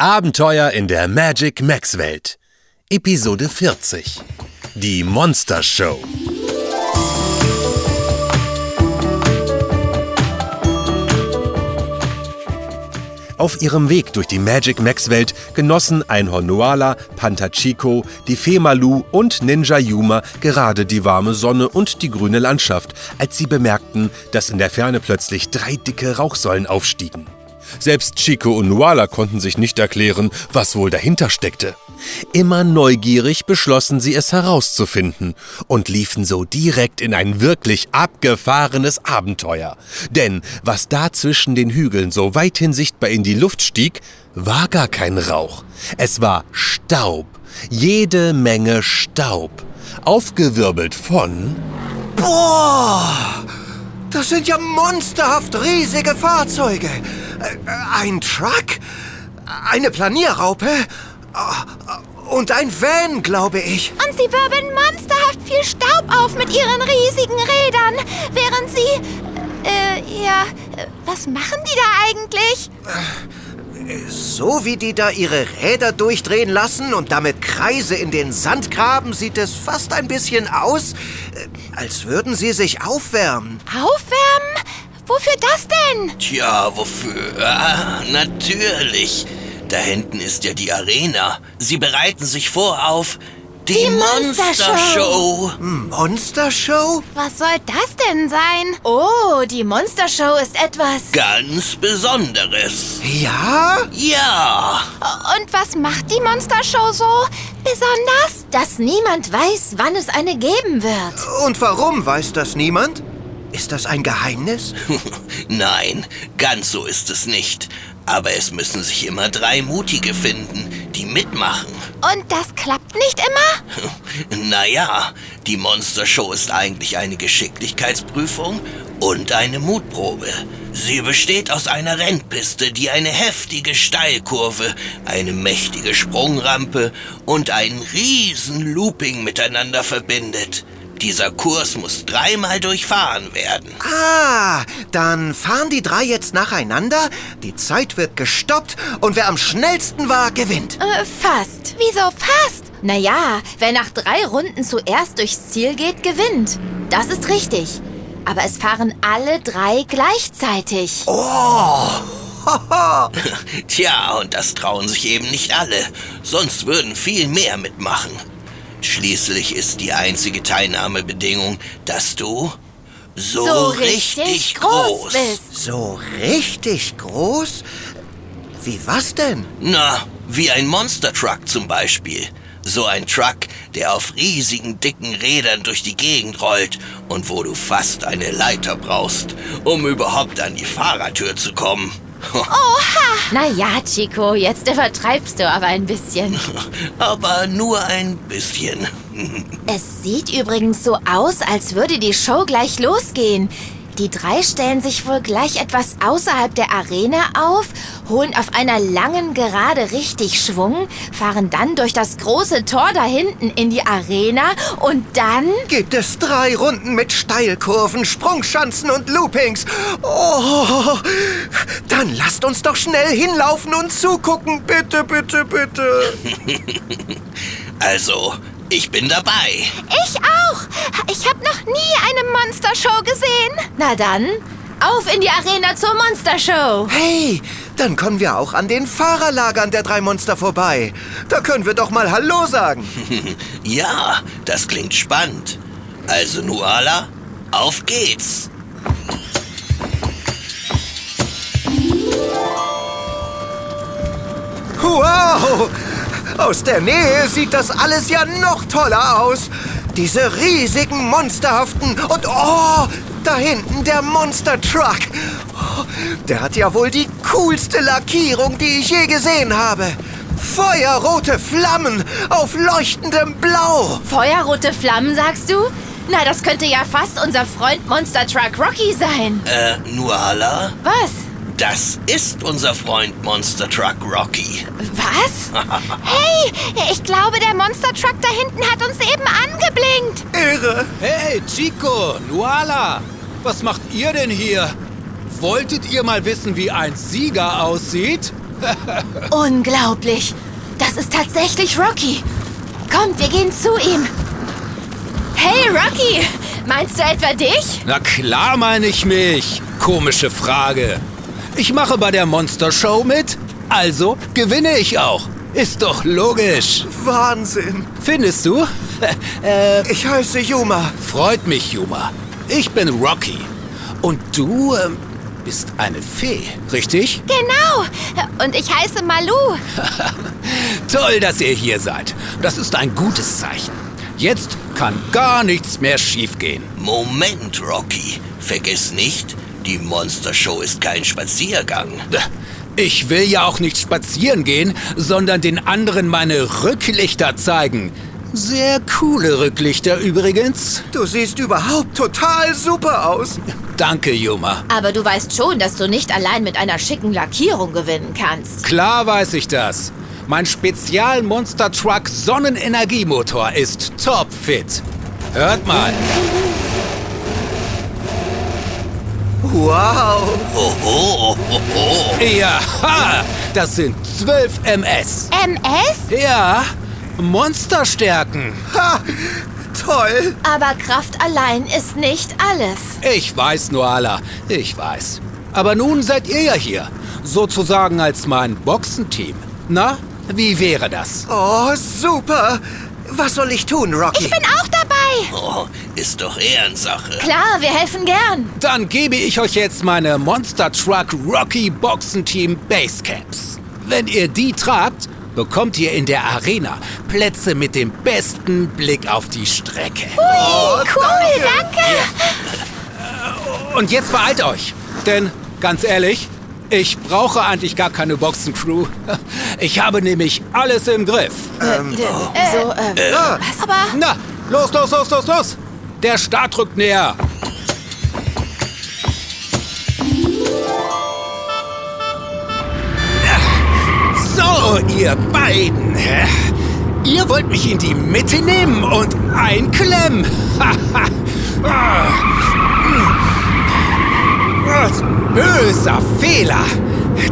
Abenteuer in der Magic Max Welt. Episode 40. Die Monster Show. Auf ihrem Weg durch die Magic Max Welt genossen Einhorn Noala, Panther Chico, die Fee Malu und Ninja Yuma gerade die warme Sonne und die grüne Landschaft, als sie bemerkten, dass in der Ferne plötzlich drei dicke Rauchsäulen aufstiegen. Selbst Chico und Nuala konnten sich nicht erklären, was wohl dahinter steckte. Immer neugierig beschlossen sie es herauszufinden und liefen so direkt in ein wirklich abgefahrenes Abenteuer. Denn was da zwischen den Hügeln so weithin sichtbar in die Luft stieg, war gar kein Rauch. Es war Staub. Jede Menge Staub. Aufgewirbelt von... Boah! Das sind ja monsterhaft riesige Fahrzeuge. Äh, Ein Truck? Eine Planierraupe? Äh, Und ein Van, glaube ich. Und sie wirbeln monsterhaft viel Staub auf mit ihren riesigen Rädern, während sie... Äh, ja, äh, was machen die da eigentlich? So wie die da ihre Räder durchdrehen lassen und damit Kreise in den Sand graben, sieht es fast ein bisschen aus, äh, als würden sie sich aufwärmen. Aufwärmen? Wofür das denn? Tja, wofür? Ah, natürlich. Da hinten ist ja die Arena. Sie bereiten sich vor auf die, Die Monstershow. Monstershow? Was soll das denn sein? Oh, die Monstershow ist etwas... Ganz Besonderes. Ja? Ja. Und was macht die Monstershow so besonders? Dass niemand weiß, wann es eine geben wird. Und warum weiß das niemand? Ist das ein Geheimnis? Nein, ganz so ist es nicht. Aber es müssen sich immer drei Mutige finden, die mitmachen. Und das klappt nicht immer? Naja, die Monstershow ist eigentlich eine Geschicklichkeitsprüfung und eine Mutprobe. Sie besteht aus einer Rennpiste, die eine heftige Steilkurve, eine mächtige Sprungrampe und ein riesen Looping miteinander verbindet. Dieser Kurs muss dreimal durchfahren werden. Ah, dann fahren die drei jetzt nacheinander, die Zeit wird gestoppt und wer am schnellsten war, gewinnt. Äh, fast. Wieso fast? Naja, wer nach drei Runden zuerst durchs Ziel geht, gewinnt. Das ist richtig. Aber es fahren alle drei gleichzeitig. Tja, und das trauen sich eben nicht alle. Sonst würden viel mehr mitmachen. Schließlich ist die einzige Teilnahmebedingung, dass du so, So richtig, richtig groß. groß bist. So richtig groß? Wie was denn? Na, wie ein Monster Truck zum Beispiel. So ein Truck, der auf riesigen, dicken Rädern durch die Gegend rollt und wo du fast eine Leiter brauchst, um überhaupt an die Fahrertür zu kommen. Naja, Chico, jetzt übertreibst du aber ein bisschen. Aber nur ein bisschen. Es sieht übrigens so aus, als würde die Show gleich losgehen. Die drei stellen sich wohl gleich etwas außerhalb der Arena auf, holen auf einer langen Gerade richtig Schwung, fahren dann durch das große Tor da hinten in die Arena und dann... Gibt es drei Runden mit Steilkurven, Sprungschanzen und Loopings? Oh, dann lasst uns doch schnell hinlaufen und zugucken. Bitte, bitte, bitte. Also, ich bin dabei. Ich auch! Ich habe noch nie eine Monstershow gesehen. Na dann, auf in die Arena zur Monstershow. Hey, dann kommen wir auch an den Fahrerlagern der drei Monster vorbei. Da können wir doch mal Hallo sagen. Ja, das klingt spannend. Also, Nuala, auf geht's. Wow! Aus der Nähe sieht das alles ja noch toller aus. Diese riesigen, monsterhaften und oh, da hinten der Monster Truck. Oh, Der hat ja wohl die coolste Lackierung, die ich je gesehen habe. Feuerrote Flammen auf leuchtendem Blau. Feuerrote Flammen, sagst du? Na, das könnte ja fast unser Freund Monster Truck Rocky sein. Äh, Nuala, Was? Das ist unser Freund Monster Truck Rocky. Was? hey, ich glaube, der Monster Truck da hinten hat uns eben angeblinkt. Irre. Hey, Chico, Nuala, was macht ihr denn hier? Wolltet ihr mal wissen, wie ein Sieger aussieht? Unglaublich. Das ist tatsächlich Rocky. Kommt, wir gehen zu ihm. Hey, Rocky. Meinst du etwa dich? Na klar meine ich mich. Komische Frage. Ich mache bei der Monster Show mit, also gewinne ich auch. Ist doch logisch. Wahnsinn. Findest du? äh, Ich heiße Yuma. freut mich, Juma. Ich bin Rocky. Und du ähm, bist eine Fee, richtig? Genau. Und ich heiße Malu. Toll, dass ihr hier seid. Das ist ein gutes Zeichen. Jetzt kann gar nichts mehr schiefgehen. Moment, Rocky. Vergiss nicht, die Monster Show ist kein Spaziergang. Ich will ja auch nicht spazieren gehen, sondern den anderen meine Rücklichter zeigen. Sehr coole Rücklichter übrigens. Du siehst überhaupt total super aus. Danke, Juma. Aber du weißt schon, dass du nicht allein mit einer schicken Lackierung gewinnen kannst. Klar weiß ich das. Mein Spezial-Monster Truck Sonnenenergiemotor ist topfit. Hört mal. Wow. Hoho, hoho. Ja, ha, das sind 12 MS. MS? Ja, Monsterstärken. Ha, toll. Aber Kraft allein ist nicht alles. Ich weiß, Noala, ich weiß. Aber nun seid ihr ja hier. Sozusagen als mein Boxenteam. Na, wie wäre das? Oh, super. Was soll ich tun, Rocky? Ich bin auch dabei. Oh, ist doch Ehrensache. Klar, wir helfen gern. Dann gebe ich euch jetzt meine Monster Truck Rocky Boxenteam Basecaps. Wenn ihr die tragt, bekommt ihr in der Arena Plätze mit dem besten Blick auf die Strecke. cool, danke. Und jetzt beeilt euch, denn ganz ehrlich, ich brauche eigentlich gar keine Boxencrew. Ich habe nämlich alles im Griff. so, äh, was? Aber Na, los, los, los, los, los! Der Start rückt näher. So, ihr beiden. Ihr wollt mich in die Mitte nehmen und einklemmen. Was böser Fehler.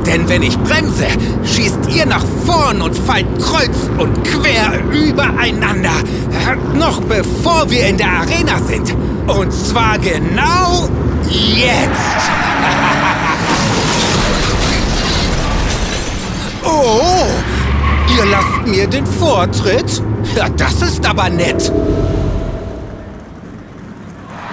Denn wenn ich bremse, schießt ihr nach vorn und fallt kreuz und quer übereinander. Noch bevor wir in der Arena sind. Und zwar genau jetzt. Oh, ihr lasst mir den Vortritt? Ja, das ist aber nett.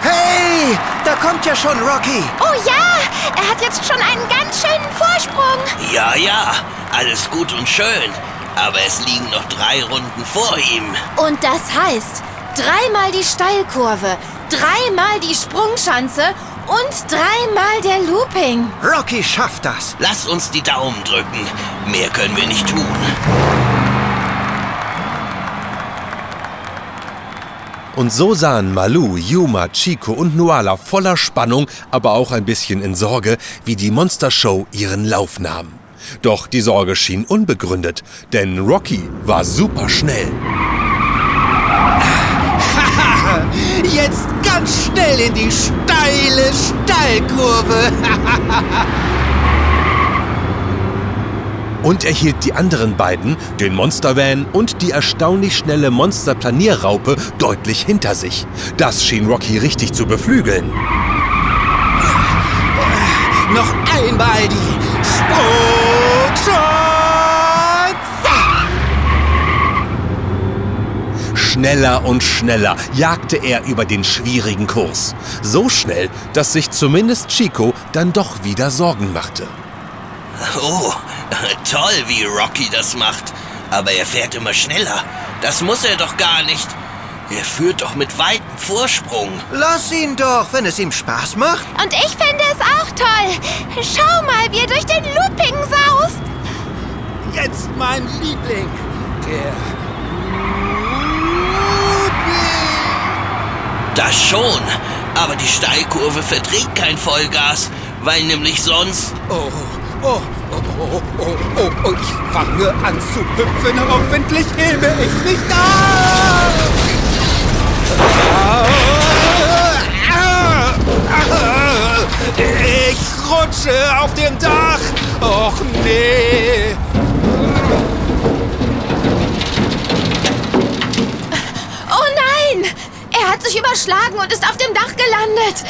Hey, da kommt ja schon Rocky. Oh ja, er hat jetzt schon einen ganz schönen Vorsprung. Ja, ja, alles gut und schön. Aber es liegen noch drei Runden vor ihm. Und das heißt, dreimal die Steilkurve, dreimal die Sprungschanze und dreimal der Looping. Rocky schafft das. Lass uns die Daumen drücken. Mehr können wir nicht tun. Und so sahen Malu, Yuma, Chico und Nuala voller Spannung, aber auch ein bisschen in Sorge, wie die Monster Show ihren Lauf nahm. Doch die Sorge schien unbegründet, denn Rocky war super schnell. Jetzt ganz schnell in die steile Steilkurve. Und er hielt die anderen beiden, den Monstervan und die erstaunlich schnelle Monsterplanierraupe, deutlich hinter sich. Das schien Rocky richtig zu beflügeln. Noch einmal die Sprungschanze. Schneller und schneller jagte er über den schwierigen Kurs. So schnell, dass sich zumindest Chico dann doch wieder Sorgen machte. Oh, toll, wie Rocky das macht. Aber er fährt immer schneller. Das muss er doch gar nicht. Er führt doch mit weitem Vorsprung. Lass ihn doch, wenn es ihm Spaß macht. Und ich finde es auch toll. Schau mal, wie er durch den Looping saust. Jetzt mein Liebling, der Das schon. Aber die Steilkurve verträgt kein Vollgas, weil nämlich sonst... Oh, oh, oh, oh, oh, oh, oh, ich fange an zu hüpfen, hoffentlich hebe ich mich da. Ich rutsche auf dem Dach Och nee. Oh nein! Er hat sich überschlagen und ist auf dem Dach gelandet.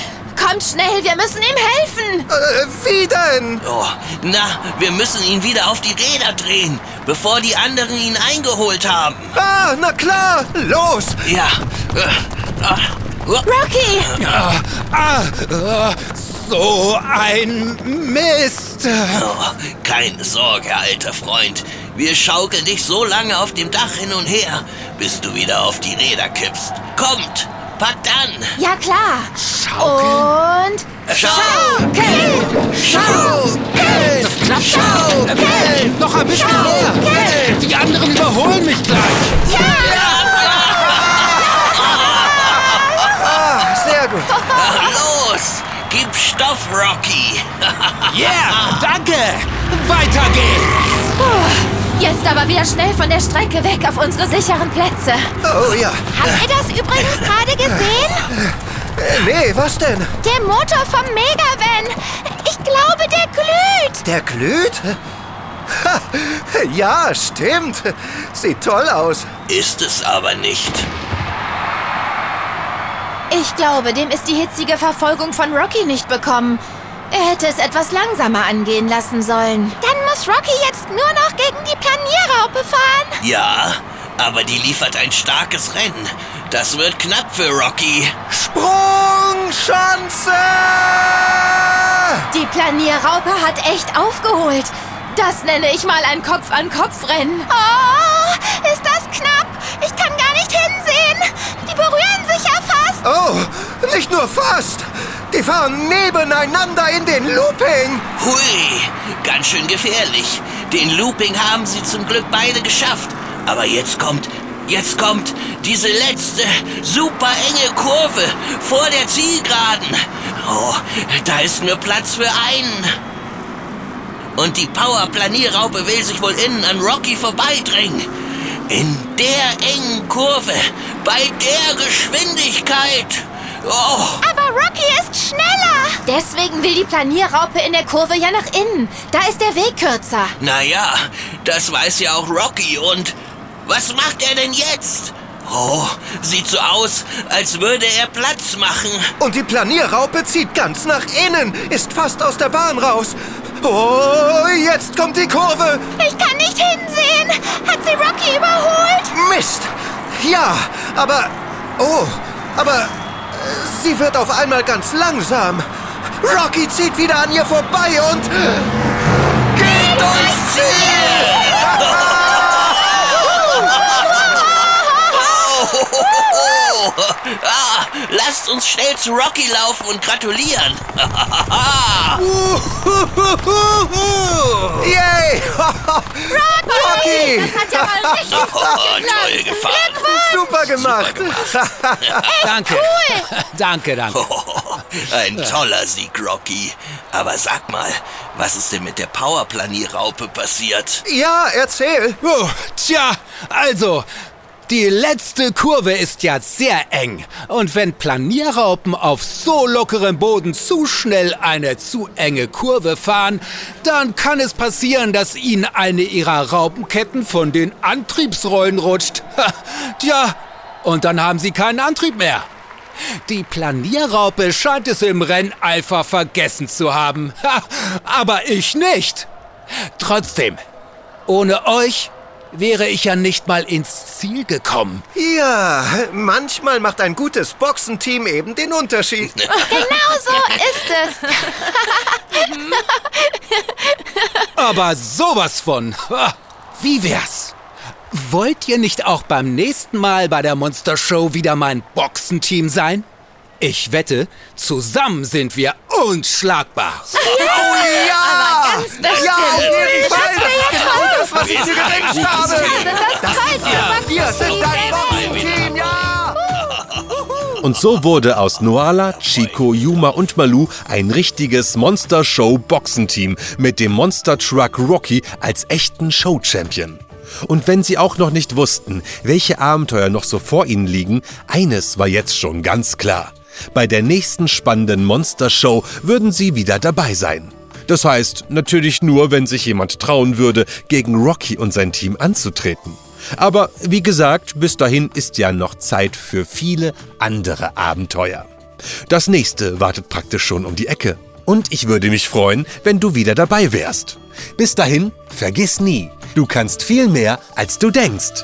Kommt schnell, wir müssen ihm helfen. Äh, wie denn? Oh, na, wir müssen ihn wieder auf die Räder drehen, bevor die anderen ihn eingeholt haben. Ah, na klar, los! Ja. Äh, ah, oh, Rocky! Ah, äh, so ein Mist. oh, keine Sorge, alter Freund. Wir schaukeln dich so lange auf dem Dach hin und her, bis du wieder auf die Räder kippst. Kommt, packt an. Ja klar. Schaukeln? Und Schaukeln! Schaukeln! Das klappt schon. Äh, noch ein bisschen mehr. Die anderen überholen mich gleich. Ah, sehr gut. Los, gib Stoff, Rocky. Yeah, danke. Jetzt aber wieder schnell von der Strecke weg auf unsere sicheren Plätze. Oh ja. Habt ihr das übrigens gerade gesehen? Äh, nee, was denn? Der Motor vom Megavan. Ich glaube, der glüht. Der glüht? Ha, ja, stimmt. Sieht toll aus. Ist es aber nicht. Ich glaube, dem ist die hitzige Verfolgung von Rocky nicht bekommen. Er hätte es etwas langsamer angehen lassen sollen. Dann muss Rocky jetzt nur noch gegen die Planierraupe fahren. Ja, aber die liefert ein starkes Rennen. Das wird knapp für Rocky. Sprungschanze! Die Planierraupe hat echt aufgeholt. Das nenne ich mal ein Kopf-an-Kopf-Rennen. Oh, ist das knapp. Ich kann gar nicht hinsehen. Die berühren sich ja fast. Oh, nicht nur fast. Die fahren nebeneinander in den Looping. Hui, ganz schön gefährlich. Den Looping haben sie zum Glück beide geschafft. Aber jetzt kommt, jetzt kommt diese letzte super enge Kurve vor der Zielgeraden. Oh, da ist nur Platz für einen. Und die Power-Planierraupe will sich wohl innen an Rocky vorbeidrängen. In der engen Kurve, bei der Geschwindigkeit. Oh, Rocky ist schneller. Deswegen will die Planierraupe in der Kurve ja nach innen. Da ist der Weg kürzer. naja, das weiß ja auch Rocky. Und was macht er denn jetzt? Oh, sieht so aus, als würde er Platz machen. Und die Planierraupe zieht ganz nach innen, ist fast aus der Bahn raus. Oh, jetzt kommt die Kurve. Ich kann nicht hinsehen. Hat sie Rocky überholt? Mist. Ja, aber... Oh, aber sie wird auf einmal ganz langsam. Rocky zieht wieder an ihr vorbei und... Geht durchs Ziel! ah, lasst uns schnell zu Rocky laufen und gratulieren. Yay! Rocky! Das hat ja mal richtig Oh, gut toll geklappt. gefahren. Super gemacht! Danke. danke, danke. Oh, ein toller Sieg, Rocky. Aber sag mal, was ist denn mit der Powerplanierraupe passiert? Ja, erzähl. Oh, tja, also, die letzte Kurve ist ja sehr eng. Und wenn Planierraupen auf so lockerem Boden zu schnell eine zu enge Kurve fahren, dann kann es passieren, dass ihnen eine ihrer Raupenketten von den Antriebsrollen rutscht. Tja, und dann haben sie keinen Antrieb mehr. Die Planierraupe scheint es im Renneifer vergessen zu haben. Ha, aber ich nicht. Trotzdem, ohne euch wäre ich ja nicht mal ins Ziel gekommen. Ja, manchmal macht ein gutes Boxenteam eben den Unterschied. Genau so ist es. Aber sowas von. Ha, Wie wär's? Wollt ihr nicht auch beim nächsten Mal bei der Monster Show wieder mein Boxenteam sein? Ich wette, zusammen sind wir unschlagbar. Oh ja! Ja, auf jeden Fall! Das Das das, was ich mir gewünscht habe! Wir sind das tollste Wir sind dein Boxenteam ja! Und so wurde aus Noala, Chico, Yuma und Malu ein richtiges Monster Show Boxenteam mit dem Monster Truck Rocky als echten Show Champion. Und wenn sie auch noch nicht wussten, welche Abenteuer noch so vor ihnen liegen, eines war jetzt schon ganz klar. Bei der nächsten spannenden Monster Show würden sie wieder dabei sein. Das heißt natürlich nur, wenn sich jemand trauen würde, gegen Rocky und sein Team anzutreten. Aber wie gesagt, bis dahin ist ja noch Zeit für viele andere Abenteuer. Das nächste wartet praktisch schon um die Ecke. Und ich würde mich freuen, wenn du wieder dabei wärst. Bis dahin, vergiss nie, du kannst viel mehr, als du denkst.